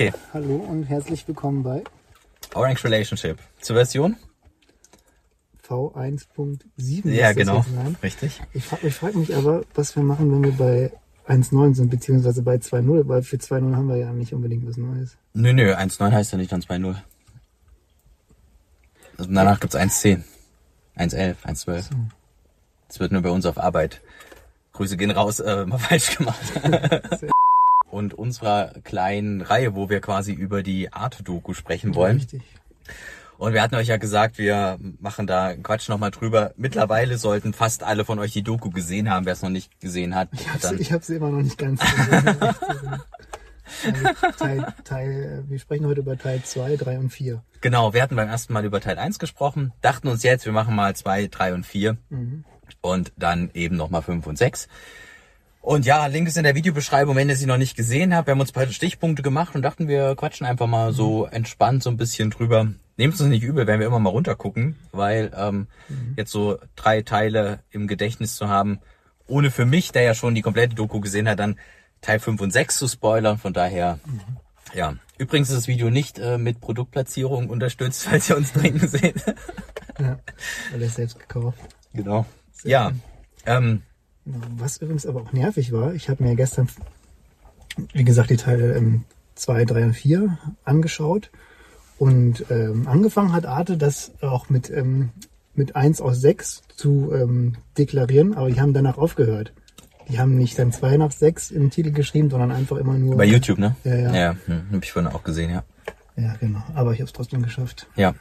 Okay. Hallo und herzlich willkommen bei Orange Relationship. Zur Version? V1.7. Ja, genau. Richtig. Ich frage frag mich aber, was wir machen, wenn wir bei 1.9 sind, beziehungsweise bei 2.0, weil für 2.0 haben wir ja nicht unbedingt was Neues. Nö, nö, 1.9 heißt ja nicht dann 2.0. Also danach gibt's 1.10, 1.11, 1.12. So. Das wird nur bei uns auf Arbeit. Grüße gehen raus, äh, mal falsch gemacht. Und unserer kleinen Reihe, wo wir quasi über die Art-Doku sprechen wollen. Richtig. Und wir hatten euch ja gesagt, wir machen da Quatsch nochmal drüber. Mittlerweile sollten fast alle von euch die Doku gesehen haben. Wer es noch nicht gesehen hat, Ich habe sie, hab sie immer noch nicht ganz gesehen. Teil, Teil, wir sprechen heute über Teil 2, 3 und 4. Genau, wir hatten beim ersten Mal über Teil 1 gesprochen, dachten uns jetzt, wir machen mal 2, 3 und 4 und dann eben nochmal 5 und 6. Und ja, Link ist in der Videobeschreibung, wenn ihr sie noch nicht gesehen habt. Wir haben uns ein paar Stichpunkte gemacht und dachten, wir quatschen einfach mal so entspannt so ein bisschen drüber. Nehmt es uns nicht übel, wenn wir immer mal runtergucken, weil ähm, jetzt so drei Teile im Gedächtnis zu haben, ohne für mich, der ja schon die komplette Doku gesehen hat, dann Teil 5 und 6 zu spoilern. Von daher, ja. Übrigens ist das Video nicht äh, mit Produktplatzierung unterstützt, falls ihr uns trinken seht. Ja, weil er selbst gekauft. genau. Sehr Ja. Ähm. Was übrigens aber auch nervig war, ich habe mir gestern, wie gesagt, die Teile 2, 3 und 4 angeschaut. Und ähm, angefangen hat Arte das auch mit, ähm, mit 1 aus 6 zu ähm, deklarieren, aber die haben danach aufgehört. Die haben nicht dann 2 nach 6 im Titel geschrieben, sondern einfach immer nur. bei YouTube, ne? Ja, ja. Ja, hm, hab ich vorhin auch gesehen, ja. Ja, genau. Aber ich habe es trotzdem geschafft. Ja,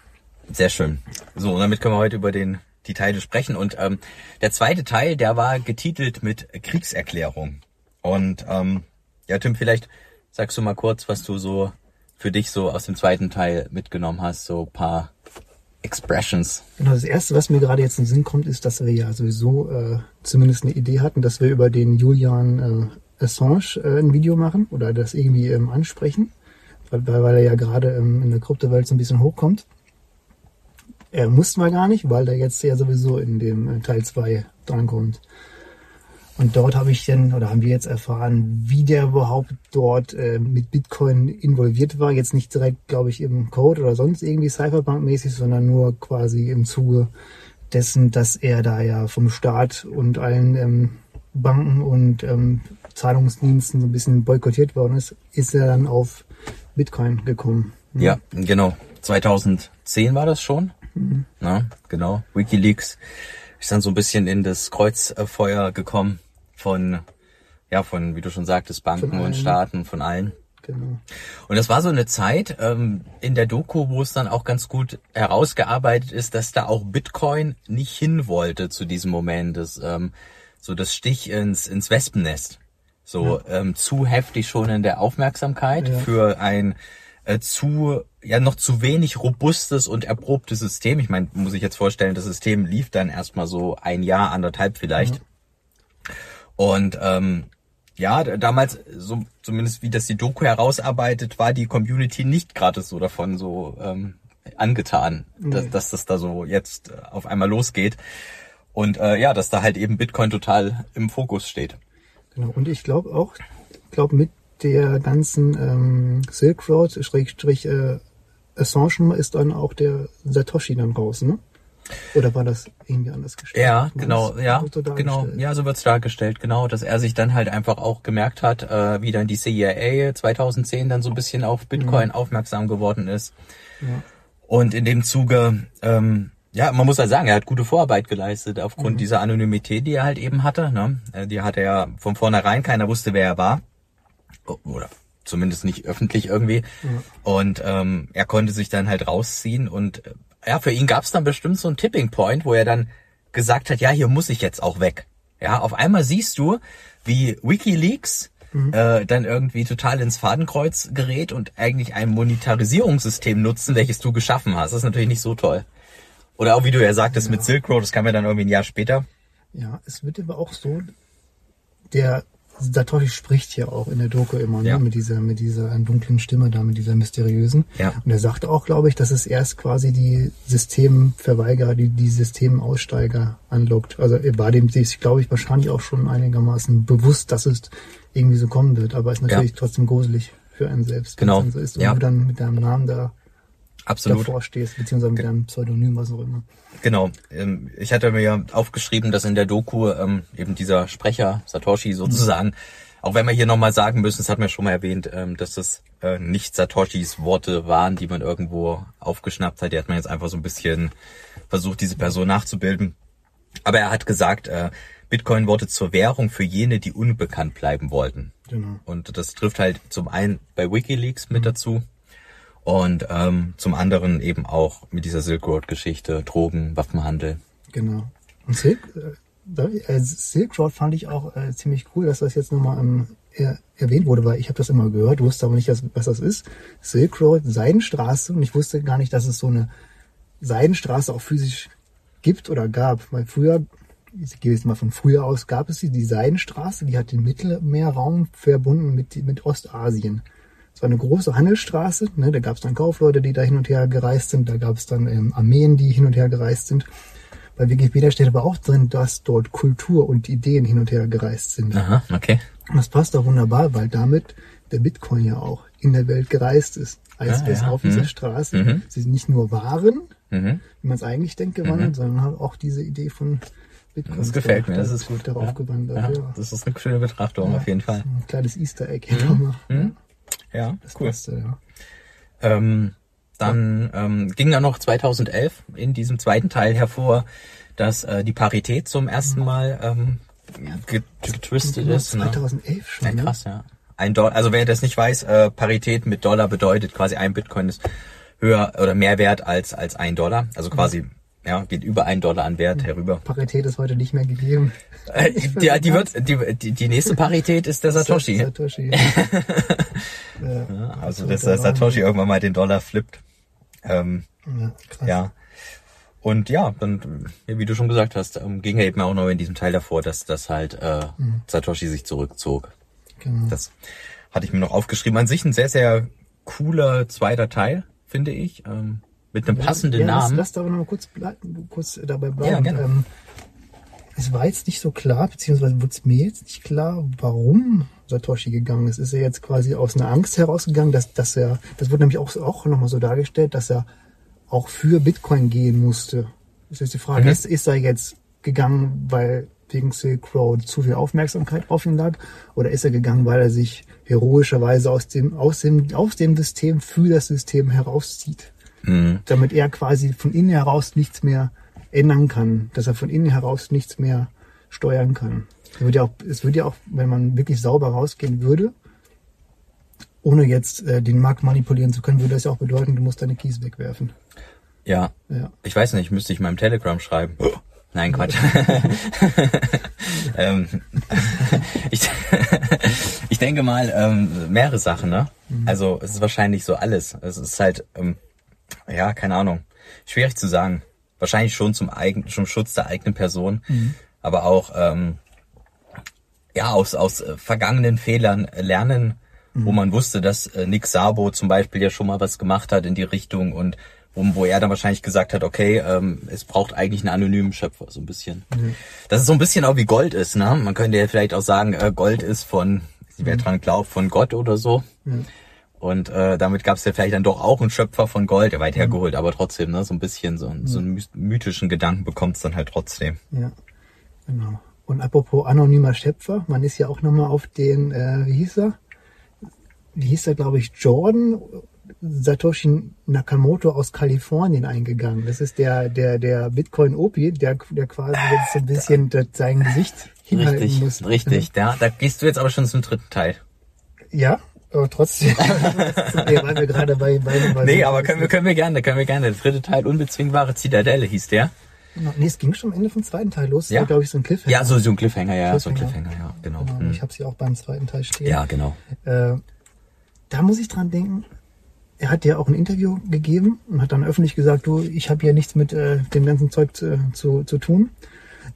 sehr schön. So, und damit können wir heute über den, die Teile sprechen. Und ähm, der zweite Teil, der war getitelt mit Kriegserklärung. Und ähm, ja, Tim, vielleicht sagst du mal kurz, was du so für dich so aus dem zweiten Teil mitgenommen hast, so paar Expressions. Genau, das Erste, was mir gerade jetzt in den Sinn kommt, ist, dass wir ja sowieso äh, zumindest eine Idee hatten, dass wir über den Julian äh, Assange äh, ein Video machen oder das irgendwie ähm, ansprechen, weil, weil weil er ja gerade ähm, in der Kryptowelt so ein bisschen hochkommt. Er mussten wir gar nicht, weil er jetzt ja sowieso in dem äh, Teil 2 drankommt. Und dort habe ich dann, oder haben wir jetzt erfahren, wie der überhaupt dort äh, mit Bitcoin involviert war. Jetzt nicht direkt, glaube ich, im Code oder sonst irgendwie Cypherpunk-mäßig, sondern nur quasi im Zuge dessen, dass er da ja vom Staat und allen ähm, Banken und ähm, Zahlungsdiensten so ein bisschen boykottiert worden ist, ist er dann auf Bitcoin gekommen. Ja, genau. 2010 war das schon. Na, genau. WikiLeaks ist dann so ein bisschen in das Kreuzfeuer gekommen von, ja, von, wie du schon sagtest, Banken und. Staaten, von allen. Genau. Und das war so eine Zeit ähm, in der Doku, wo es dann auch ganz gut herausgearbeitet ist, dass da auch Bitcoin nicht hin wollte zu diesem Moment. Das, ähm, so das Stich ins, ins Wespennest. So ähm, zu heftig schon in der Aufmerksamkeit Ja. für ein äh, zu ja noch zu wenig robustes und erprobtes System. Ich meine, muss ich jetzt vorstellen, das System lief dann erstmal so ein Jahr, anderthalb vielleicht. Und ähm, ja, damals, so zumindest wie das die Doku herausarbeitet, war die Community nicht gerade so davon so ähm, angetan, dass, Nee. dass das da so jetzt äh, auf einmal losgeht. Und äh, ja, dass da halt eben Bitcoin total im Fokus steht. Genau. Und ich glaube auch, ich glaube mit der ganzen ähm, Silk Road, Schrägstrich äh, Assange ist dann auch der Satoshi dann raus, ne? Oder war das irgendwie anders gestellt? Ja, genau, ja, so genau, ja, so wird's dargestellt, genau, dass er sich dann halt einfach auch gemerkt hat, äh, wie dann die CIA 2010 dann so ein bisschen auf Bitcoin aufmerksam geworden ist. Ja. Und in dem Zuge, ähm, ja, man muss halt sagen, er hat gute Vorarbeit geleistet aufgrund dieser Anonymität, die er halt eben hatte. Ne? Äh, Die hatte er von vornherein, keiner wusste, wer er war. O- Oder zumindest nicht öffentlich irgendwie. Und ähm, er konnte sich dann halt rausziehen und äh, ja, für ihn gab es dann bestimmt so einen Tipping Point, wo er dann gesagt hat, ja, hier muss ich jetzt auch weg. Ja, auf einmal siehst du, wie WikiLeaks äh, dann irgendwie total ins Fadenkreuz gerät und eigentlich ein Monetarisierungssystem nutzen, welches du geschaffen hast. Das ist natürlich nicht so toll. Oder auch wie du ja sagtest mit Silk Road, das kam ja dann irgendwie ein Jahr später. Ja, es wird aber auch so, der Satoshi spricht ja auch in der Doku immer, Ja. ne, mit dieser, mit dieser dunklen Stimme da, mit dieser mysteriösen. Ja. Und er sagt auch, glaube ich, dass es erst quasi die Systemverweigerer, die, die Systemaussteiger anlockt. Also er war dem sich, glaube ich, wahrscheinlich auch schon einigermaßen bewusst, dass es irgendwie so kommen wird, aber ist natürlich Ja. trotzdem gruselig für einen selbst. Genau. wenn es So ist und Ja. du dann mit deinem Namen da Absolut. davor stehst, beziehungsweise mit deinem Pseudonym, was auch immer. Genau. Ähm, Ich hatte mir ja aufgeschrieben, dass in der Doku ähm, eben dieser Sprecher, Satoshi sozusagen, auch wenn wir hier nochmal sagen müssen, das hat mir schon mal erwähnt, ähm, dass das äh, nicht Satoshis Worte waren, die man irgendwo aufgeschnappt hat. Die hat man jetzt einfach so ein bisschen versucht, diese Person nachzubilden. Aber er hat gesagt, äh, Bitcoin wurde zur Währung für jene, die unbekannt bleiben wollten. Genau. Und das trifft halt zum einen bei WikiLeaks mit dazu und ähm, zum anderen eben auch mit dieser Silk Road Geschichte, Drogen, Waffenhandel. Genau. Und Silk, äh, äh, Silk Road fand ich auch äh, ziemlich cool, dass das jetzt nochmal ähm, er, erwähnt wurde, weil ich habe das immer gehört, wusste aber nicht, was, das ist. Silk Road, Seidenstraße und ich wusste gar nicht, dass es so eine Seidenstraße auch physisch gibt oder gab. Weil früher, ich gehe jetzt mal von früher aus, gab es die, die Seidenstraße, die hat den Mittelmeerraum verbunden mit, mit Ostasien. Es war eine große Handelsstraße, ne, da gab es dann Kaufleute, die da hin und her gereist sind, da gab es dann ähm, Armeen, die hin und her gereist sind. Bei Wikipedia steht aber auch drin, dass dort Kultur und Ideen hin und her gereist sind. Aha, okay. Und das passt auch wunderbar, weil damit der Bitcoin ja auch in der Welt gereist ist. Als Ah, es ja. auf dieser Mhm. Straße Mhm. sie nicht nur waren, Mhm. wie man es eigentlich denkt, gewandelt, sondern halt auch diese Idee von Bitcoin. Das gefällt mir, das ist gut. Darauf ja. gewandert, Ja, ja. das ist eine schöne Betrachtung, auf jeden Fall. Ein kleines Easter Egg hier nochmal. Mhm. Ja, Das cool. passt, ja. Ähm, dann ähm, ging dann noch 2011 in diesem zweiten Teil hervor, dass äh, die Parität zum ersten Mal ähm, get- getwistet ist. Ne? 2011 schon. Ja, ne? krass, ja. Ein Dollar, also wer das nicht weiß, äh, Parität mit Dollar bedeutet quasi ein Bitcoin ist höher oder mehr wert als als ein Dollar. Also quasi ja geht über ein Dollar an Wert herüber. Parität ist heute nicht mehr gegeben. Äh, die, die wird die, die die nächste Parität ist der Satoshi. Satoshi. ja, Ja, also so, dass da der Satoshi irgendwann mal den Dollar flippt. Ähm, Ja, krass. Ja. Und ja, dann, wie du schon gesagt hast, ähm, ging ja eben auch noch in diesem Teil davor, dass das halt äh, Satoshi sich zurückzog. Genau. Das hatte ich mir noch aufgeschrieben. An sich ein sehr, sehr cooler zweiter Teil, finde ich. Ähm, mit einem passenden ja, Namen. Lass, lass da aber noch mal kurz, bleiben, kurz dabei bleiben. Ja, gerne. Ähm, es war jetzt nicht so klar, beziehungsweise wurde es mir jetzt nicht klar, warum Satoshi gegangen ist. Ist er jetzt quasi aus einer Angst herausgegangen, dass, dass er, das wurde nämlich auch, auch nochmal so dargestellt, dass er auch für Bitcoin gehen musste. Das ist die Frage, Mhm. ist, ist er jetzt gegangen, weil wegen Silk Road zu viel Aufmerksamkeit auf ihn lag? Oder ist er gegangen, weil er sich heroischerweise aus dem, aus dem, aus dem System für das System herauszieht? Mhm. damit er quasi von innen heraus nichts mehr ändern kann, dass er von innen heraus nichts mehr steuern kann. Es würde ja auch, es würde ja auch, wenn man wirklich sauber rausgehen würde, ohne jetzt äh, den Markt manipulieren zu können, würde das ja auch bedeuten, du musst deine Keys wegwerfen. Ja. Ja. Ich weiß nicht, müsste ich meinem Telegram schreiben. Nein, Quatsch. ähm, ich, ich denke mal, ähm, mehrere Sachen, ne? Also es ist wahrscheinlich so alles. Es ist halt, ähm, ja, keine Ahnung. Schwierig zu sagen. Wahrscheinlich schon zum eigenen, zum Schutz der eigenen Person, aber auch ähm, ja aus aus äh, vergangenen Fehlern lernen, wo man wusste, dass äh, Nick Sabo zum Beispiel ja schon mal was gemacht hat in die Richtung und wo, wo er dann wahrscheinlich gesagt hat, okay, ähm, es braucht eigentlich einen anonymen Schöpfer, so ein bisschen. Das ist so ein bisschen auch wie Gold ist, ne? Man könnte ja vielleicht auch sagen, äh, Gold ist von, wer dran glaubt, von Gott oder so. Und äh, damit gab es ja vielleicht dann doch auch einen Schöpfer von Gold, der weit hergeholt, aber trotzdem, ne, so ein bisschen so, einen- so einen mythischen Gedanken bekommt es dann halt trotzdem. Ja, genau. Und apropos anonymer Schöpfer, man ist ja auch nochmal auf den, äh, wie hieß er? Wie hieß er, glaube ich, Jordan Satoshi Nakamoto aus Kalifornien eingegangen. Das ist der, der, der Bitcoin Opi, der, der quasi jetzt so ein bisschen das, sein Gesicht hinhalten Richtig, muss. richtig. Ja, da gehst du jetzt aber schon zum dritten Teil. Ja, aber trotzdem. ja, weil wir gerade bei, bei, bei Nee, aber können wir, können wir gerne, können wir gerne. Der dritte Teil, unbezwingbare Zitadelle hieß der. Nee, es ging schon am Ende vom zweiten Teil los. Ja. glaube ich, so ein Cliffhanger. Ja, so, so ein Cliffhanger, ja, so ein Cliffhanger. Cliffhanger, ja, genau. Genau, Hm. Ich habe sie auch beim zweiten Teil stehen. Ja, genau. Äh, da muss ich dran denken. Er hat ja auch ein Interview gegeben und hat dann öffentlich gesagt, du, ich habe hier nichts mit äh, dem ganzen Zeug zu, zu, zu tun.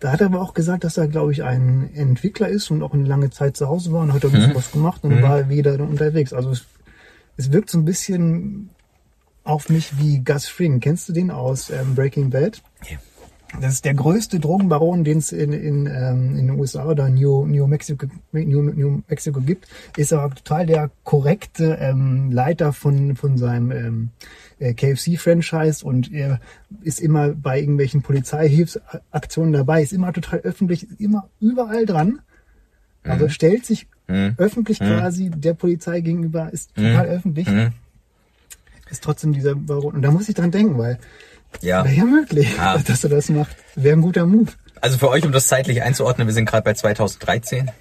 Da hat er aber auch gesagt, dass er, glaube ich, ein Entwickler ist und auch eine lange Zeit zu Hause war und hat ein bisschen was gemacht und dann war er wieder unterwegs. Also es, es wirkt so ein bisschen auf mich wie Gus Fring. Kennst du den aus ähm, Breaking Bad? Ja. Das ist der größte Drogenbaron, den es in, in, ähm, in den USA oder New, New, Mexico, New, New Mexico gibt. Ist aber total der korrekte ähm, Leiter von, von seinem ähm, äh, KFC-Franchise und er ist immer bei irgendwelchen Polizeihilfsaktionen dabei, ist immer total öffentlich, ist immer überall dran. Also stellt sich Mhm. öffentlich quasi der Polizei gegenüber, ist total öffentlich. Mhm. Ist trotzdem dieser Baron. Und da muss ich dran denken, weil Ja. wäre ja möglich, Ja. dass er das macht. Wäre ein guter Move. Also für euch, um das zeitlich einzuordnen, wir sind gerade bei 2013,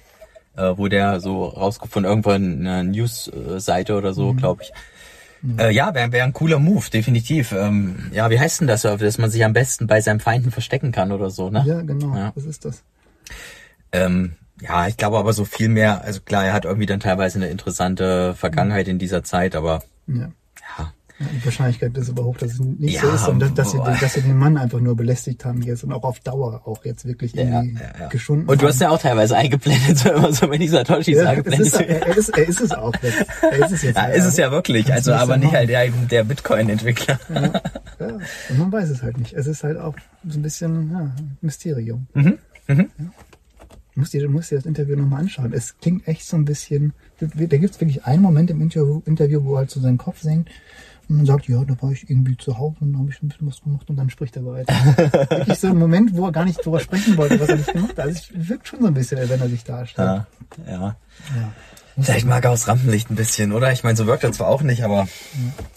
äh, wo der so rausgefunden, irgendwann eine News-Seite oder Mhm. so, glaube ich. Äh, ja, wäre wär ein cooler Move, definitiv. Ähm, ja, wie heißt denn das, dass man sich am besten bei seinem Feinden verstecken kann oder so, ne? Ja, genau. Ja. Was ist das? Ähm, ja, ich glaube aber so viel mehr, also klar, er hat irgendwie dann teilweise eine interessante Vergangenheit in dieser Zeit, aber Ja. Die Wahrscheinlichkeit ist aber hoch, dass es nicht Ja, so ist und dass, dass, sie, boah. dass sie den Mann einfach nur belästigt haben jetzt und auch auf Dauer auch jetzt wirklich irgendwie ja, ja. geschunden Und du hast ja auch teilweise eingeblendet, so immer so, wenn ich Satoshi ja, sage, ist, er, ist, er ist es auch jetzt. Er ist es jetzt. Ja, ist es ja wirklich, also aber nicht halt der, der Bitcoin-Entwickler. Ja, und man weiß es halt nicht. Es ist halt auch so ein bisschen ja, Mysterium. Mhm. Du musst dir, du musst dir das Interview nochmal anschauen. Es klingt echt so ein bisschen. Da gibt es wirklich einen Moment im Interview, Interview, wo er halt so seinen Kopf senkt und man sagt, ja, da war ich irgendwie zu Hause und da habe ich ein bisschen was gemacht und dann spricht er weiter. wirklich so ein Moment, wo er gar nicht drüber sprechen wollte, was er nicht gemacht hat. Also es wirkt schon so ein bisschen, wenn er sich darstellt. Ja, ja. Ja. Vielleicht mag er aus Rampenlicht ein bisschen, oder? Ich meine, so wirkt er zwar auch nicht, aber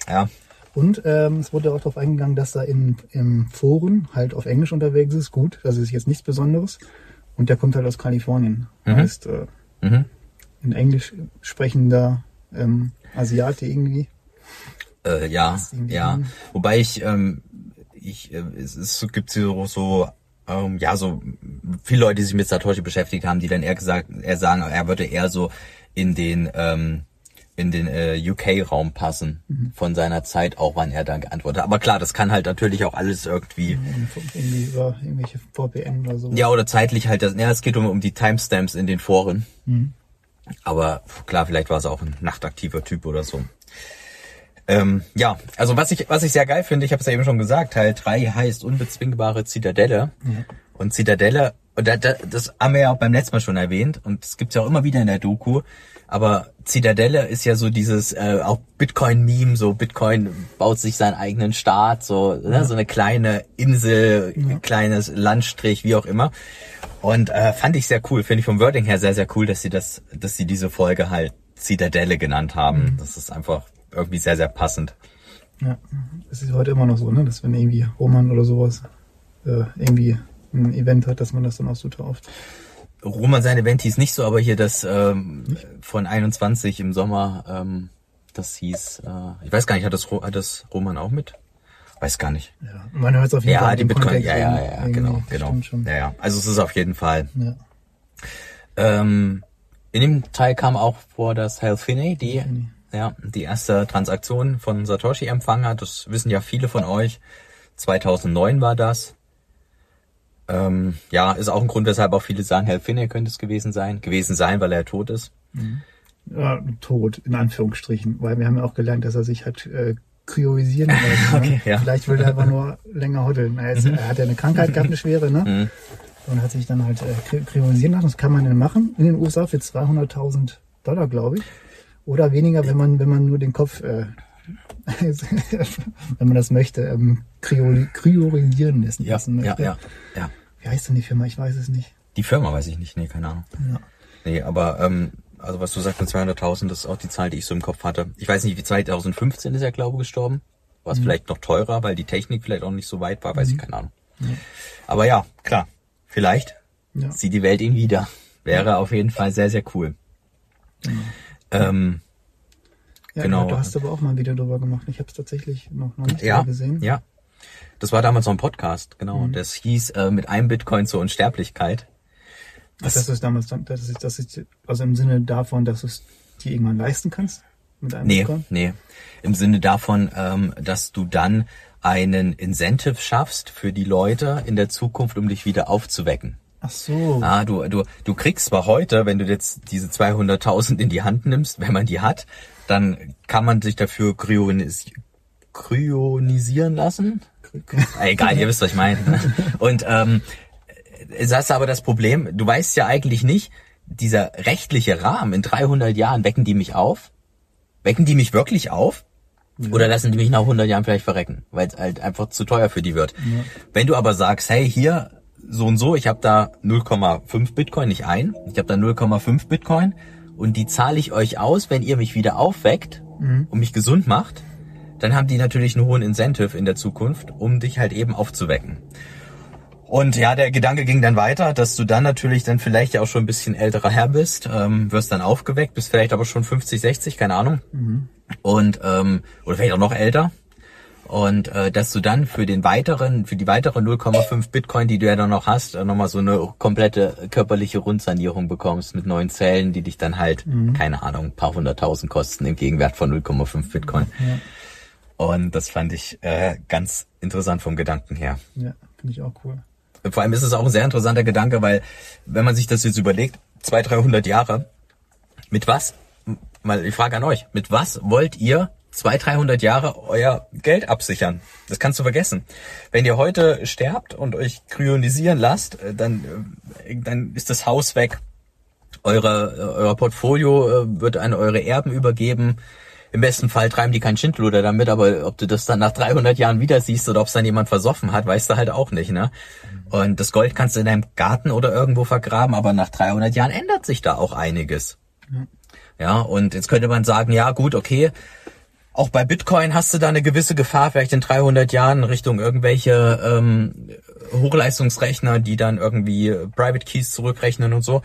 ja. Und ähm, es wurde auch darauf eingegangen, dass er in, im Foren halt auf Englisch unterwegs ist. Gut, das ist jetzt nichts Besonderes. Und der kommt halt aus Kalifornien. Mhm. Heißt, äh, Mhm. ein englisch sprechender ähm, Asiate irgendwie. Äh, ja, ja. Wobei ich, ähm, ich, äh, es, es gibt so, so, ähm, ja, so viele Leute, die sich mit Satoshi beschäftigt haben, die dann eher gesagt, eher sagen, er würde eher so in den, ähm, in den äh, UK-Raum passen von seiner Zeit, auch wann er dann geantwortet hat. Aber klar, das kann halt natürlich auch alles irgendwie, Irgendwie über irgendwelche VPN oder so. ja, oder zeitlich halt, das, ja, es geht um, um die Timestamps in den Foren. Aber klar, vielleicht war es auch ein nachtaktiver Typ oder so. Ähm, ja, also was ich, was ich sehr geil finde, ich habe es ja eben schon gesagt, Teil 3 heißt unbezwingbare Zitadelle. Und Zitadelle, und da, da, das haben wir ja auch beim letzten Mal schon erwähnt, und das gibt's ja auch immer wieder in der Doku, aber Zitadelle ist ja so dieses, äh, auch Bitcoin-Meme, so Bitcoin baut sich seinen eigenen Staat, so, ne, so eine kleine Insel, kleines Landstrich, wie auch immer. Und äh, fand ich sehr cool, finde ich vom Wording her sehr, sehr cool, dass sie das, dass sie diese Folge halt Zitadelle genannt haben. Das ist einfach irgendwie sehr, sehr passend. Ja. Es ist heute immer noch so, ne? dass wenn irgendwie Roman oder sowas äh, irgendwie ein Event hat, dass man das dann auch so tauft. Roman seine Eventis nicht so, aber hier das ähm, von 21 im Sommer, ähm, das hieß, äh, ich weiß gar nicht, hat das, hat das Roman auch mit? Weiß gar nicht. Ja. Man hört es auf jeden Ja, Fall. die Bitcoin, Kontext ja, ja, ja, genau, genau. Ja, ja. Also es ist auf jeden Fall. Ja. Ähm, in dem Teil kam auch vor, dass Hal Finney die, ja, die erste Transaktion von Satoshi empfangen hat. Das wissen ja viele von euch. 2009 war das. Ähm, ja, ist auch ein Grund, weshalb auch viele sagen, Hal Finney könnte es gewesen sein. Gewesen sein, weil er tot ist. ja, tot, in Anführungsstrichen, weil wir haben ja auch gelernt, dass er sich hat äh, kryolisieren lassen. Okay, ja. Vielleicht will er einfach nur länger hodeln. Er, ist, er hat ja eine Krankheit gehabt, eine schwere, ne? Mhm. Und hat sich dann halt äh, kryolisieren lassen. Das kann man dann machen in den USA für 200.000 Dollar, glaube ich. Oder weniger, wenn man, wenn man nur den Kopf, äh, wenn man das möchte, ähm, kryoli- kryolisieren lassen Ja, ja, ja, ja. Wie heißt denn die Firma? Ich weiß es nicht. Die Firma weiß ich nicht, nee, keine Ahnung. Ja. Nee, aber ähm, also was du sagst mit 200.000, das ist auch die Zahl, die ich so im Kopf hatte. Ich weiß nicht, wie 2015 ist er, glaube ich, gestorben. War Mhm. es vielleicht noch teurer, weil die Technik vielleicht auch nicht so weit war, weiß ich keine Ahnung. Aber ja, klar, vielleicht Ja. sieht die Welt ihn wieder. Wäre auf jeden Fall sehr, sehr cool. Ähm, Ja, Genau. Du hast aber auch mal ein Video drüber gemacht. Ich habe es tatsächlich noch, noch nicht ja, gesehen. ja. Das war damals so ein Podcast, genau. Mhm. Das hieß äh, mit einem Bitcoin zur Unsterblichkeit. Ach, das ist damals, das ist, das ist, also im Sinne davon, dass du es dir irgendwann leisten kannst? Mit einem Nee, Bitcoin? nee. Im Sinne davon, ähm, dass du dann einen Incentive schaffst für die Leute in der Zukunft, um dich wieder aufzuwecken. Ach so. Ah, du, du, du kriegst zwar heute, wenn du jetzt diese 200.000 in die Hand nimmst, wenn man die hat, dann kann man sich dafür kryonis krionisieren lassen. Egal, ihr wisst, was ich meine. Und ähm, das ist aber das Problem, du weißt ja eigentlich nicht, dieser rechtliche Rahmen in 300 Jahren, wecken die mich auf? Wecken die mich wirklich auf? Ja. Oder lassen die mich nach 100 Jahren vielleicht verrecken, weil es halt einfach zu teuer für die wird. Ja. Wenn du aber sagst, hey, hier so und so, ich habe da 0,5 Bitcoin, nicht ein, ich habe da 0,5 Bitcoin und die zahle ich euch aus, wenn ihr mich wieder aufweckt mhm. und mich gesund macht, dann haben die natürlich einen hohen Incentive in der Zukunft, um dich halt eben aufzuwecken. Und ja, der Gedanke ging dann weiter, dass du dann natürlich dann vielleicht ja auch schon ein bisschen älterer Herr bist, ähm, wirst dann aufgeweckt, bist vielleicht aber schon 50, 60, keine Ahnung. Mhm. Und ähm, oder vielleicht auch noch älter. Und äh, dass du dann für den weiteren, für die weiteren 0,5 Bitcoin, die du ja dann noch hast, äh, nochmal so eine komplette körperliche Rundsanierung bekommst mit neuen Zellen, die dich dann halt, mhm. keine Ahnung, paar hunderttausend kosten im Gegenwert von 0,5 Bitcoin. Ja. Und das fand ich äh, ganz interessant vom Gedanken her. Ja, finde ich auch cool. Vor allem ist es auch ein sehr interessanter Gedanke, weil wenn man sich das jetzt überlegt, 200, 300 Jahre, mit was, mal ich frage an euch, mit was wollt ihr 200, 300 Jahre euer Geld absichern? Das kannst du vergessen. Wenn ihr heute sterbt und euch kryonisieren lasst, äh, dann, äh, dann ist das Haus weg. Eure, euer Portfolio äh, wird an eure Erben übergeben im besten Fall treiben die kein Schindluder damit, aber ob du das dann nach 300 Jahren wieder siehst oder ob es dann jemand versoffen hat, weißt du halt auch nicht, ne? Und das Gold kannst du in deinem Garten oder irgendwo vergraben, aber nach 300 Jahren ändert sich da auch einiges. Ja, und jetzt könnte man sagen, ja gut, okay, auch bei Bitcoin hast du da eine gewisse Gefahr, vielleicht in 300 Jahren Richtung irgendwelche ähm, Hochleistungsrechner, die dann irgendwie Private Keys zurückrechnen und so.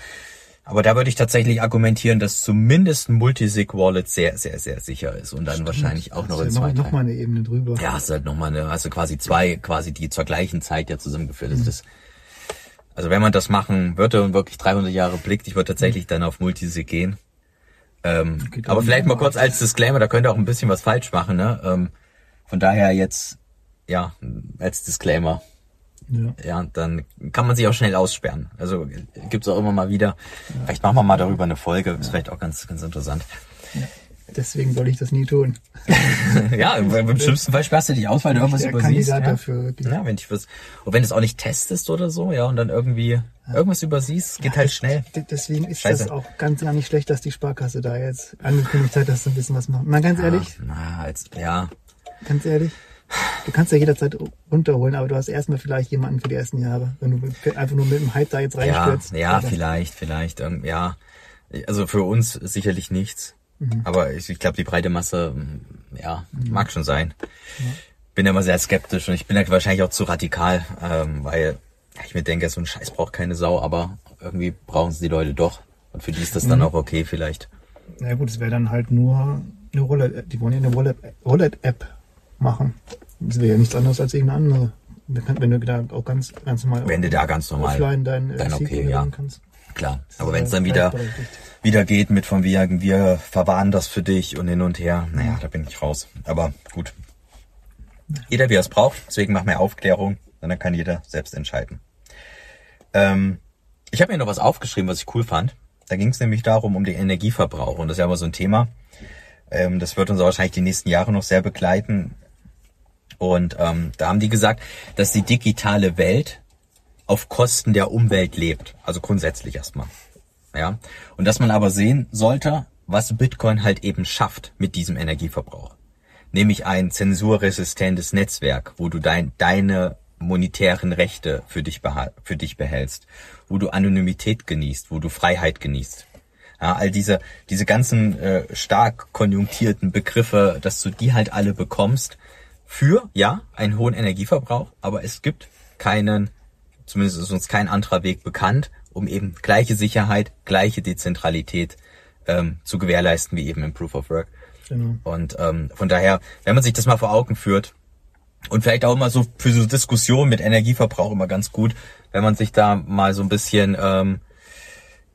Aber da würde ich tatsächlich argumentieren, dass zumindest ein Multisig-Wallet sehr, sehr, sehr sicher ist und dann Stimmt. wahrscheinlich auch noch in zwei noch, noch mal eine Ebene drüber. Ja, hast halt noch mal eine, hast du quasi zwei, quasi die zur gleichen Zeit ja zusammengeführt. Mhm. Das, also wenn man das machen würde und wirklich 300 Jahre blickt, ich würde tatsächlich mhm. dann auf Multisig gehen. Ähm, aber vielleicht mal kurz als Disclaimer, da könnte auch ein bisschen was falsch machen, ne? Ähm, von daher jetzt, ja, als Disclaimer. Ja. ja, dann kann man sich auch schnell aussperren. Also gibt's auch immer mal wieder. Ja. Vielleicht machen wir mal darüber eine Folge. Ist vielleicht auch ganz, ganz interessant. Ja. Deswegen soll ich das nie tun. ja, im schlimmsten Fall sperrst du dich aus, weil du irgendwas übersiehst. ja. dafür, wirklich. Ja, wenn ich was, und wenn du es auch nicht testest oder so, ja, und dann irgendwie irgendwas übersiehst, geht halt schnell. Deswegen ist Scheiße. das auch ganz gar nicht schlecht, dass die Sparkasse da jetzt angekündigt hat, dass du ein bisschen was machen. Mal ganz ehrlich. Na, als, ja. Ganz ehrlich. Du kannst ja jederzeit runterholen, aber du hast erstmal vielleicht jemanden für die ersten Jahre, wenn du einfach nur mit dem Hype da jetzt reinstürzt. Ja, ja vielleicht, vielleicht, ja. Also für uns sicherlich nichts. Mhm. Aber ich, ich glaube, die breite Masse, ja, mhm. mag schon sein. Ja. Bin immer sehr skeptisch und ich bin ja wahrscheinlich auch zu radikal, ähm, weil ich mir denke, so ein Scheiß braucht keine Sau, aber irgendwie brauchen sie die Leute doch. Und für die ist das dann mhm. auch okay vielleicht. Na ja, gut, es wäre dann halt nur eine Wallet, die wollen ja eine Wallet-App Wallet machen. Das wäre ja nichts anderes als irgendeine andere. Wenn du da auch ganz, ganz normal. Wenn du da ganz normal. Offline dein, äh, dann okay, ja. Kannst. Klar. Aber wenn es dann wieder, wieder geht mit von wegen, wir verwahren das für dich und hin und her, naja, da bin ich raus. Aber gut. Jeder wie er es braucht, deswegen machen wir Aufklärung und dann kann jeder selbst entscheiden. Ähm, ich habe mir noch was aufgeschrieben, was ich cool fand. Da ging es nämlich darum, um den Energieverbrauch. Und das ist ja immer so ein Thema. Ähm, das wird uns wahrscheinlich die nächsten Jahre noch sehr begleiten. Und ähm, da haben die gesagt, dass die digitale Welt auf Kosten der Umwelt lebt. Also grundsätzlich erstmal. Ja. Und dass man aber sehen sollte, was Bitcoin halt eben schafft mit diesem Energieverbrauch. Nämlich ein zensurresistentes Netzwerk, wo du dein, deine monetären Rechte für dich, für dich behältst, wo du Anonymität genießt, wo du Freiheit genießt. Ja, all diese, diese ganzen äh, stark konjunktierten Begriffe, dass du die halt alle bekommst, für, ja, einen hohen Energieverbrauch, aber es gibt keinen, zumindest ist uns kein anderer Weg bekannt, um eben gleiche Sicherheit, gleiche Dezentralität ähm, zu gewährleisten wie eben im Proof of Work. Genau. Und ähm, von daher, wenn man sich das mal vor Augen führt und vielleicht auch mal so für so Diskussionen mit Energieverbrauch immer ganz gut, wenn man sich da mal so ein bisschen ähm,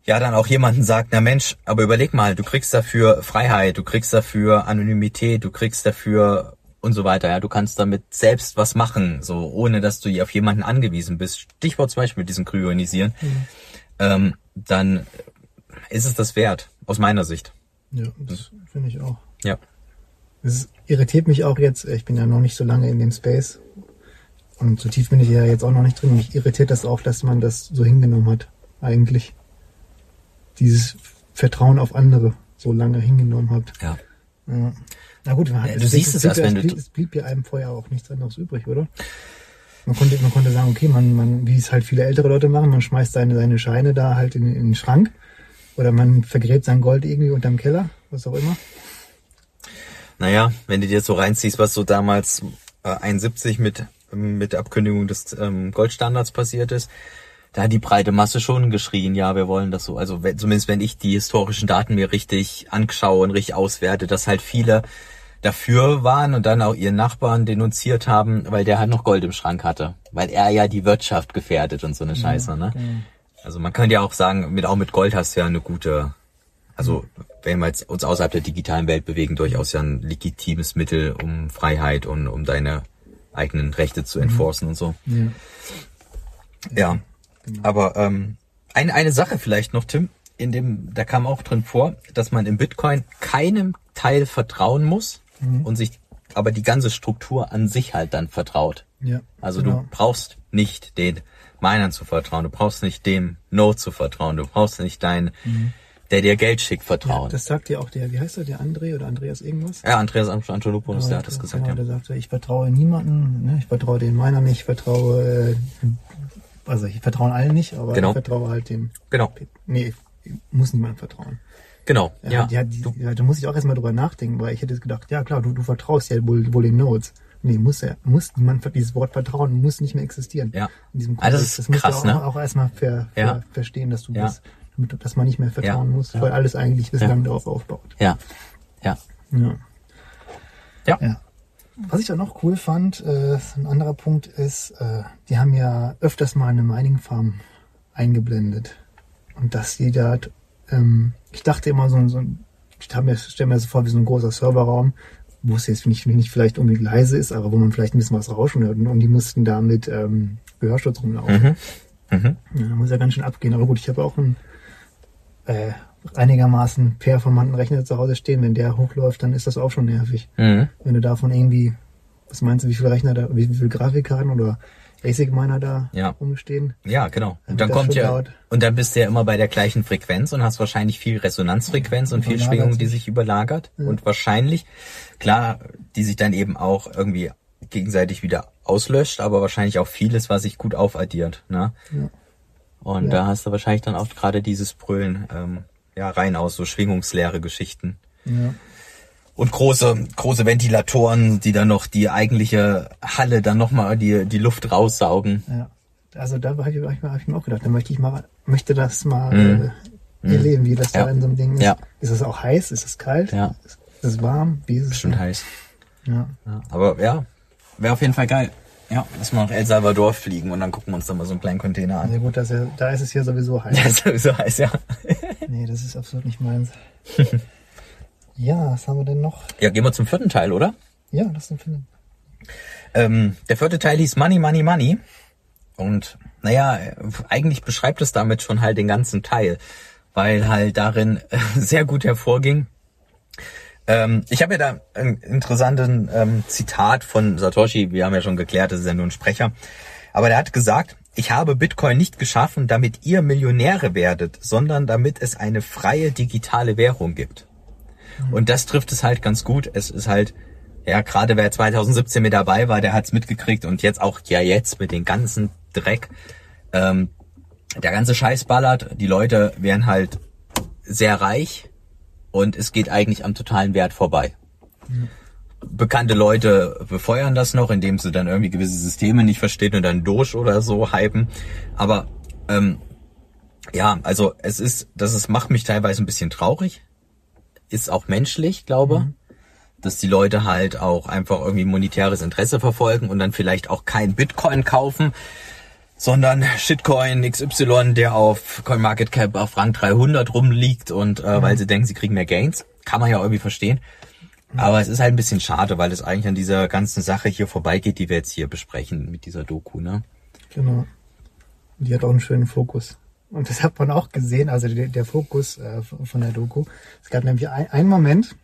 ja dann auch jemanden sagt, na Mensch, aber überleg mal, du kriegst dafür Freiheit, du kriegst dafür Anonymität, du kriegst dafür und so weiter. Ja, du kannst damit selbst was machen, so ohne dass du auf jemanden angewiesen bist. Stichwort zum Beispiel mit diesem Kryonisieren. Mhm. Ähm, dann ist es das wert, aus meiner Sicht. Ja, das finde ich auch. Ja. Es irritiert mich auch jetzt, ich bin ja noch nicht so lange in dem Space, Und so tief bin ich ja jetzt auch noch nicht drin. Mich irritiert das auch, dass man das so hingenommen hat, eigentlich. Dieses Vertrauen auf andere so lange hingenommen hat. Ja. Ja. Na gut, man hat, Ja, du siehst es blieb, erst, wenn es du- es blieb ja einem vorher auch nichts anderes übrig, oder? Man konnte, man konnte sagen, okay, man, man, wie es halt viele ältere Leute machen, man schmeißt seine, seine Scheine da halt in, in den Schrank. Oder man vergräbt sein Gold irgendwie unterm Keller, was auch immer. Naja, wenn du dir so reinziehst, was so damals äh, 71 mit, mit der Abkündigung des ähm, Goldstandards passiert ist, da hat die breite Masse schon geschrien, ja, wir wollen das so. Also wenn, zumindest wenn ich die historischen Daten mir richtig anschaue und richtig auswerte, dass halt viele dafür waren und dann auch ihren Nachbarn denunziert haben, weil der halt noch Gold im Schrank hatte. Weil er ja die Wirtschaft gefährdet und so eine Scheiße, ne? Also man könnte ja auch sagen, mit, auch mit Gold hast du ja eine gute, also wenn wir jetzt uns außerhalb der digitalen Welt bewegen, durchaus ja ein legitimes Mittel, um Freiheit und um deine eigenen Rechte zu enforcen und so. Ja. Ja, aber ähm, eine, eine Sache vielleicht noch, Tim, in dem, da kam auch drin vor, dass man im Bitcoin keinem Teil vertrauen muss und sich aber die ganze Struktur an sich halt dann vertraut. Ja. Also genau. du brauchst nicht den Minern zu vertrauen, du brauchst nicht dem Node zu vertrauen, du brauchst nicht deinen, der dir Geld schickt, ja, vertrauen. das sagt ja auch der, wie heißt er, der André oder Andreas irgendwas? Ja, Andreas Antonopoulos, der hat das gesagt, genau, ja. Der sagte, ich vertraue niemanden, ne? ich vertraue den Minern nicht, ich vertraue, äh, also ich vertraue allen nicht, aber Genau. ich vertraue halt dem, Genau, nee, ich muss niemandem vertrauen. genau, Ja, ja. ja, die, ja, da muss ich auch erstmal drüber nachdenken, weil ich hätte gedacht, ja klar, du, du vertraust ja wohl, wohl den Nodes. Nee, muss er, muss niemand, dieses Wort Vertrauen muss nicht mehr existieren. Ja. In diesem Ah, das ist musst krass, du auch, ne? auch erstmal ver, ver, Ja. verstehen, dass du Ja. das, damit, dass man nicht mehr vertrauen Ja. muss, Ja. weil alles eigentlich bislang darauf aufbaut. Ja, ja, Ja. ja. Ja. Was ich auch noch cool fand, äh, ein anderer Punkt ist, äh, die haben ja öfters mal eine Mining Farm eingeblendet. Und dass die da, ähm, ich dachte immer so, ein- so ein, ich hab mir, das vor wie so ein großer Serverraum, wo es jetzt nicht, nicht vielleicht unbedingt leise ist, aber wo man vielleicht ein bisschen was rauschen hört. Und die mussten da mit ähm, Gehörschutz rumlaufen. Mhm. Mhm. Ja, da muss ja ganz schön abgehen. Aber gut, ich habe auch einen äh, einigermaßen performanten Rechner zu Hause stehen. Wenn der hochläuft, dann ist das auch schon nervig Mhm. wenn du davon irgendwie, was meinst du, wie viele Rechner da, wie, wie viele Grafikkarten oder ASIC Miner da Ja. rumstehen? Ja, genau. Und dann kommt ja, laut. und dann bist du ja immer bei der gleichen Frequenz und hast wahrscheinlich viel Resonanzfrequenz und viel Schwingung, die sich. überlagert. Und wahrscheinlich, klar, die sich dann eben auch irgendwie gegenseitig wieder auslöscht, aber wahrscheinlich auch vieles, was sich gut aufaddiert. Ne? Ja. Und Ja. da hast du wahrscheinlich dann auch gerade dieses Brüllen, ähm, ja, rein aus so schwingungsleere Geschichten. Ja. Und große, große Ventilatoren, die dann noch die eigentliche Halle dann nochmal die, die Luft raussaugen. ja. Also da habe ich, hab ich, mir- auch gedacht, da möchte ich mal, möchte das mal Mhm. äh, erleben, wie das Ja. da in so einem Ding ist. Ja. Ist es auch heiß? Ist es kalt? Ja. Ist es warm? Wie ist es? Bestimmt heiß. Ja. Ja, aber ja, wäre auf jeden Fall geil. Ja, lass mal nach El Salvador fliegen und dann gucken wir uns da mal so einen kleinen Container an. Also gut, das ist ja, da ist es ja sowieso heiß. Ja, sowieso heiß, ja. Nee, das ist absolut nicht meins. ja, was haben wir denn noch? Ja, gehen wir zum vierten Teil, oder? Ja, lass uns finden. Ähm, der vierte Teil hieß Money, Money, Money. Und naja, eigentlich beschreibt es damit schon halt den ganzen Teil, weil halt darin sehr gut hervorging. Ähm, ich habe ja da ein interessanten ähm, Zitat von Satoshi, wir haben ja schon geklärt, das ist ja nur ein Sprecher, aber der hat gesagt, ich habe Bitcoin nicht geschaffen, damit ihr Millionäre werdet, sondern damit es eine freie digitale Währung gibt. Und das trifft es halt ganz gut. Es ist halt, ja, gerade wer 2017 mit dabei war, der hat's mitgekriegt und jetzt auch ja jetzt mit dem ganzen Dreck. Ähm, der ganze Scheiß ballert, die Leute werden halt sehr reich und es geht eigentlich am totalen Wert vorbei. Bekannte Leute befeuern das noch, indem sie dann irgendwie gewisse Systeme nicht verstehen und dann Doge oder so hypen. Aber ähm, ja, also es ist, das ist, macht mich teilweise ein bisschen traurig. Ist auch menschlich, glaube. Dass die Leute halt auch einfach irgendwie monetäres Interesse verfolgen und dann vielleicht auch kein Bitcoin kaufen, sondern Shitcoin XY, der auf CoinMarketCap auf Rang 300 rumliegt und äh, weil sie denken, sie kriegen mehr Gains. Kann man ja irgendwie verstehen. Aber es ist halt ein bisschen schade, weil es eigentlich an dieser ganzen Sache hier vorbeigeht, die wir jetzt hier besprechen mit dieser Doku, ne? Genau. Die hat auch einen schönen Fokus. Und das hat man auch gesehen, also der, der Fokus äh, von der Doku. Es gab nämlich ein, einen Moment,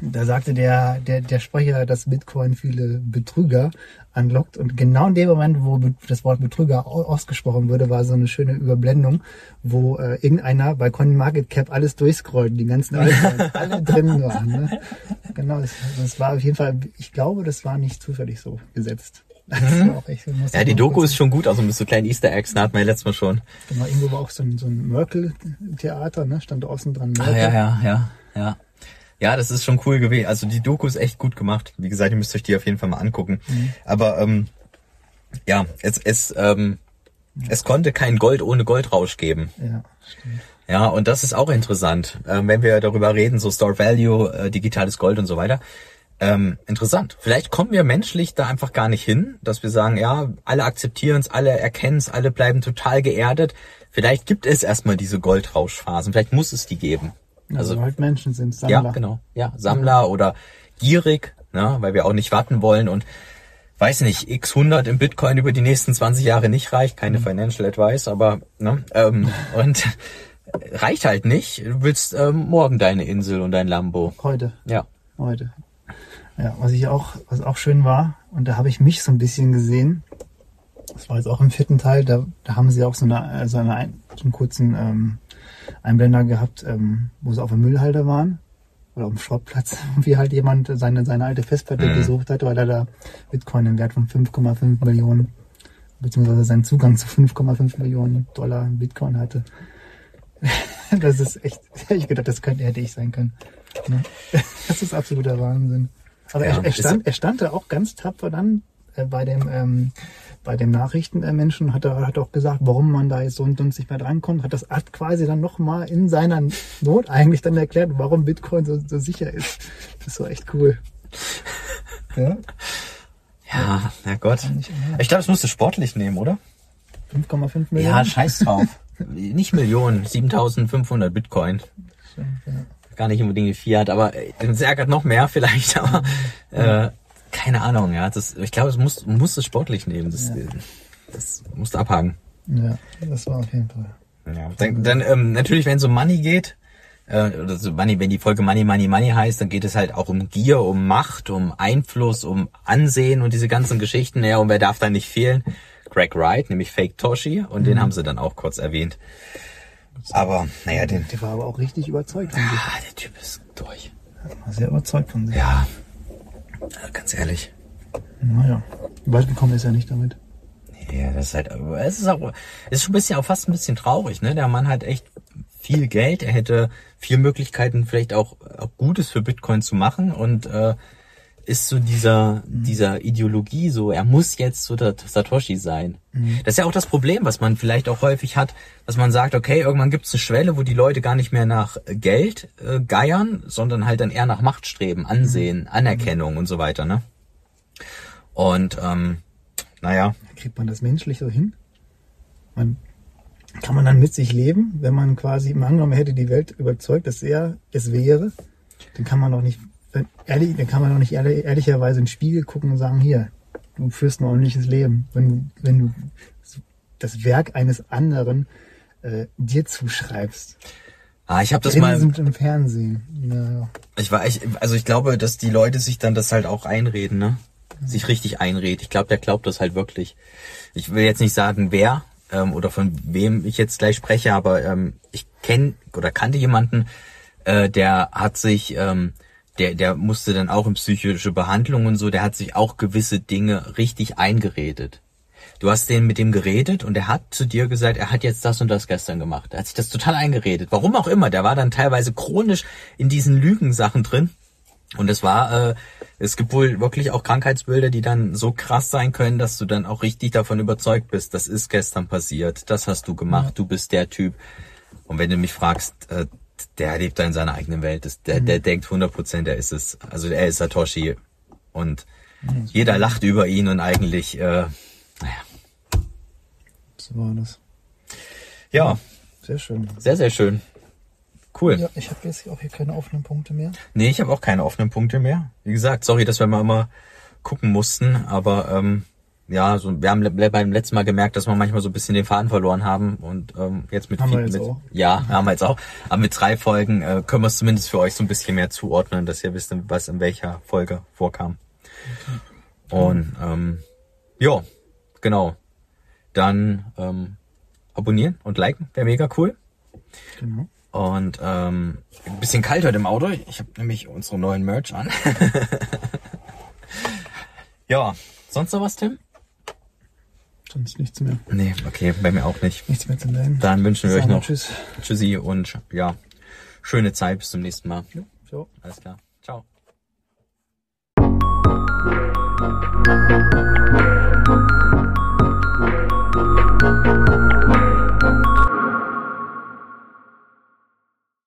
Da sagte der, der, der Sprecher, dass Bitcoin viele Betrüger anlockt. Und genau in dem Moment, wo das Wort Betrüger ausgesprochen wurde, war so eine schöne Überblendung, wo äh, irgendeiner bei CoinMarketCap alles durchscrollt, die ganzen Altcoins, alle drin waren. Ne? Genau, das, das war auf jeden Fall, ich glaube, das war nicht zufällig so gesetzt. Mhm. Echt, ja, die Doku ist schon gut, also mit so kleinen Easter Eggs, da hatten wir ja letztes Mal schon. Genau, irgendwo war auch so ein, so ein Merkel-Theater, ne? stand außen dran. Merkel. Ah, ja, ja, ja, ja. Ja, das ist schon cool gewesen. Also die Doku ist echt gut gemacht. Wie gesagt, ihr müsst euch die auf jeden Fall mal angucken. Mhm. Aber ähm, ja, es, es, ähm, es konnte kein Gold ohne Goldrausch geben. Ja, stimmt. Ja, und das ist auch interessant, ähm, wenn wir darüber reden, so Store Value, äh, digitales Gold und so weiter. Ähm, interessant. Vielleicht kommen wir menschlich da einfach gar nicht hin, dass wir sagen, ja, alle akzeptieren es, alle erkennen es, alle bleiben total geerdet. Vielleicht gibt es erstmal diese Goldrauschphasen, vielleicht muss es die geben. Also, also halt Menschen sind Sammler. Ja, genau. Ja, Sammler oder gierig, ne, weil wir auch nicht warten wollen und weiß nicht, x 100 im Bitcoin über die nächsten 20 Jahre nicht reicht, keine mhm. Financial Advice, aber ne, ähm, und reicht halt nicht. Du willst ähm, morgen deine Insel und dein Lambo. Heute. Ja. Heute. Ja, was ich auch, was auch schön war, und da habe ich mich so ein bisschen gesehen. Das war jetzt auch im vierten Teil, da, da haben sie auch so eine, so, eine, so einen kurzen ähm, Einblender gehabt, ähm, wo sie auf dem Müllhalter waren oder auf dem Schrottplatz, wie halt jemand seine, seine alte Festplatte mhm. gesucht hat, weil er da Bitcoin im Wert von 5,5 Millionen beziehungsweise seinen Zugang zu 5,5 Millionen Dollar in Bitcoin hatte. Das ist echt, ich gedacht, das könnte hätte ich sein können. Ne? Das ist absoluter Wahnsinn. Aber ja, er, er, stand, er stand da auch ganz tapfer dann äh, bei dem ähm, bei dem Nachrichtenmenschen hat er hat auch gesagt, warum man da jetzt so und nicht mehr drankommt, hat das hat quasi dann nochmal in seiner Not eigentlich dann erklärt, warum Bitcoin so, so sicher ist. Das war echt cool. Ja. Ja, na Gott. Ich glaube, es musste sportlich nehmen, oder? 5,5 Millionen. Ja, scheiß drauf. nicht Millionen, 7500 Bitcoin. Stimmt, ja gar nicht unbedingt die Fiat, aber äh, es ärgert noch mehr vielleicht, aber äh, keine Ahnung, ja. Das, ich glaube, es muss, muss es sportlich nehmen. Das, ja. das musst du abhaken. Ja, das war auf jeden Fall. Ja, dann, dann ähm, natürlich, wenn es um Money geht, äh, oder so Money, wenn die Folge Money, Money, Money heißt, dann geht es halt auch um Gier, um Macht, um Einfluss, um Ansehen und diese ganzen Geschichten. Ja, und wer darf da nicht fehlen? Greg Wright, nämlich Fake Toshi, und mhm. den haben sie dann auch kurz erwähnt. Aber, naja, den. Der war aber auch richtig überzeugt von sich. Ah, der Typ ist durch. War sehr überzeugt von sich. Ja. Ganz ehrlich. Naja. Weit gekommen ist er nicht damit. Ja, das ist halt, es ist auch, es ist schon ein bisschen, auch fast ein bisschen traurig, ne? Der Mann hat echt viel Geld, er hätte viele Möglichkeiten, vielleicht auch, auch Gutes für Bitcoin zu machen und äh, ist so dieser, mhm. dieser Ideologie so, er muss jetzt so der Satoshi sein. Mhm. Das ist ja auch das Problem, was man vielleicht auch häufig hat, dass man sagt, okay, irgendwann gibt es eine Schwelle, wo die Leute gar nicht mehr nach Geld äh, geiern, sondern halt dann eher nach Macht streben, Ansehen, mhm. Anerkennung und so weiter, ne? Und ähm, naja. Kriegt man das menschlich so hin? Man, kann man dann mit sich leben, wenn man quasi im angenommen hätte die Welt überzeugt, dass er es wäre? Dann kann man doch nicht ehrlich, dann kann man doch nicht ehrlich, ehrlicherweise in den Spiegel gucken und sagen, hier, du führst ein ordentliches Leben. Wenn, wenn du das Werk eines anderen äh, dir zuschreibst. Ah, ich habe das mal sind im Fernsehen. Ja. Ich war ich, also ich glaube, dass die Leute sich dann das halt auch einreden, ne? Sich richtig einreden. Ich glaube, der glaubt das halt wirklich. Ich will jetzt nicht sagen, wer ähm, oder von wem ich jetzt gleich spreche, aber ähm, ich kenne oder kannte jemanden, äh, der hat sich ähm, der, der musste dann auch in psychische Behandlung und so, der hat sich auch gewisse Dinge richtig eingeredet. Du hast den mit dem geredet und er hat zu dir gesagt, er hat jetzt das und das gestern gemacht. Er hat sich das total eingeredet. Warum auch immer. Der war dann teilweise chronisch in diesen Lügensachen drin. Und es war, äh, es gibt wohl wirklich auch Krankheitsbilder, die dann so krass sein können, dass du dann auch richtig davon überzeugt bist, das ist gestern passiert, das hast du gemacht, ja. du bist der Typ. Und wenn du mich fragst, äh, der lebt da in seiner eigenen Welt. Das, der, mhm. der denkt 100 Prozent, er ist es. Also er ist Satoshi. Und mhm. jeder lacht über ihn und eigentlich, äh, naja. So war das. Ja. Sehr schön. Sehr, sehr schön. Cool. Ja, ich habe jetzt auch hier keine offenen Punkte mehr. Nee, ich habe auch keine offenen Punkte mehr. Wie gesagt, sorry, dass wir mal immer gucken mussten, aber ähm, ja, so, wir haben beim letzten Mal gemerkt, dass wir manchmal so ein bisschen den Faden verloren haben und ähm, jetzt mit Haben wir viel- jetzt mit, auch. ja, haben wir jetzt auch. Aber mit drei Folgen äh, können wir es zumindest für euch so ein bisschen mehr zuordnen, dass ihr wisst, was in welcher Folge vorkam. Und ähm, ja, genau. Dann ähm, abonnieren und liken, wäre mega cool. Genau. Und ähm, ein bisschen kalt heute im Auto. Ich habe nämlich unsere neuen Merch an. ja, sonst noch was, Tim? Sonst nichts mehr. Nee, okay, bei mir auch nicht. Nichts mehr zu melden. Dann wünschen wir euch noch tschüss. Tschüssi und ja, schöne Zeit. Bis zum nächsten Mal. Ja, so. Alles klar. Ciao.